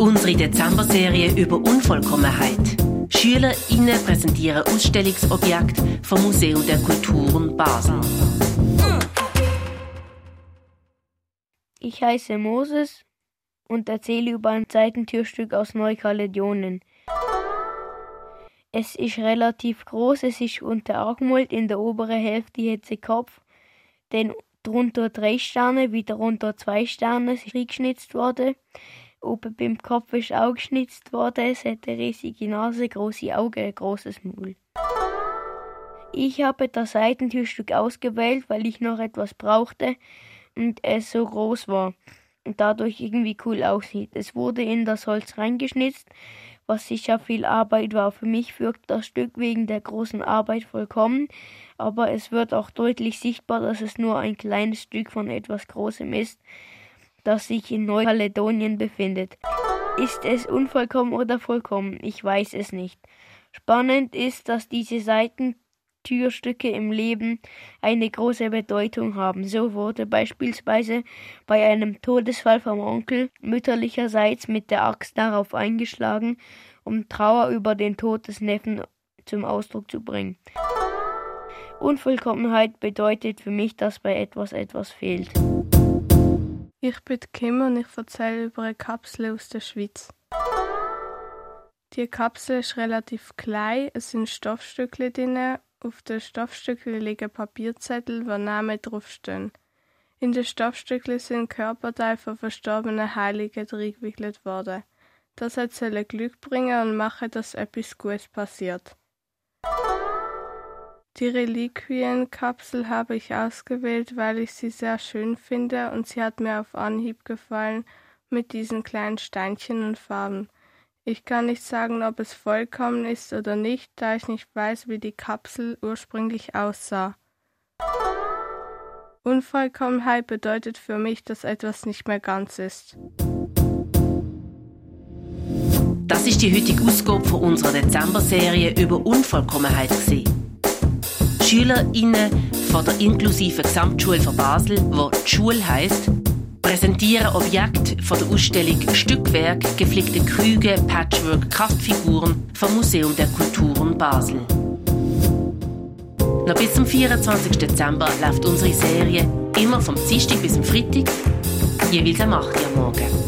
Unsere Dezember-Serie über Unvollkommenheit. SchülerInnen präsentieren Ausstellungsobjekte vom Museum der Kulturen Basel. Ich heiße Moses und erzähle über ein Seitentürstück aus Neukaledonien. Es ist relativ groß, es ist unter Argmold, in der oberen Hälfte hat sie Kopf, dann drunter drei Sterne, wieder runter zwei Sterne, es ist geschnitzt worden. Oben beim Kopf ist auch geschnitzt worden, es hat eine riesige Nase, große Augen, ein großes Maul. Ich habe das Seitentürstück ausgewählt, weil ich noch etwas brauchte und es so groß war und dadurch irgendwie cool aussieht. Es wurde in das Holz reingeschnitzt, was sicher viel Arbeit war. Für mich wirkt das Stück wegen der großen Arbeit vollkommen, aber es wird auch deutlich sichtbar, dass es nur ein kleines Stück von etwas Großem ist, das sich in Neukaledonien befindet. Ist es unvollkommen oder vollkommen? Ich weiß es nicht. Spannend ist, dass diese Seiten Türstücke im Leben eine große Bedeutung haben. So wurde beispielsweise bei einem Todesfall vom Onkel mütterlicherseits mit der Axt darauf eingeschlagen, um Trauer über den Tod des Neffen zum Ausdruck zu bringen. Unvollkommenheit bedeutet für mich, dass bei etwas etwas fehlt. Ich bin Kim und ich erzähle über eine Kapsel aus der Schweiz. Die Kapsel ist relativ klein, es sind Stoffstücke drin auf den Stoffstückchen liegen Papierzettel, wo Namen draufstehen. In den Stoffstückchen sind Körperteile von verstorbenen Heiligen eingewickelt worden. Das soll Glück bringen und machen, dass etwas Gutes passiert. Die Reliquienkapsel habe ich ausgewählt, weil ich sie sehr schön finde und sie hat mir auf Anhieb gefallen mit diesen kleinen Steinchen und Farben. Ich kann nicht sagen, ob es vollkommen ist oder nicht, da ich nicht weiß, wie die Kapsel ursprünglich aussah. Unvollkommenheit bedeutet für mich, dass etwas nicht mehr ganz ist. Das ist die heutige Ausgabe von unserer Dezember-Serie über Unvollkommenheit. Gewesen. SchülerInnen von der inklusiven Gesamtschule von Basel, wo die Schule heisst, präsentieren Objekte von der Ausstellung Stückwerk, geflickte Krüge, Patchwork, Kraftfiguren vom Museum der Kulturen Basel. Noch bis zum 24. Dezember läuft unsere Serie immer vom Dienstag bis zum Freitag, jeweils am 8 Uhr morgen.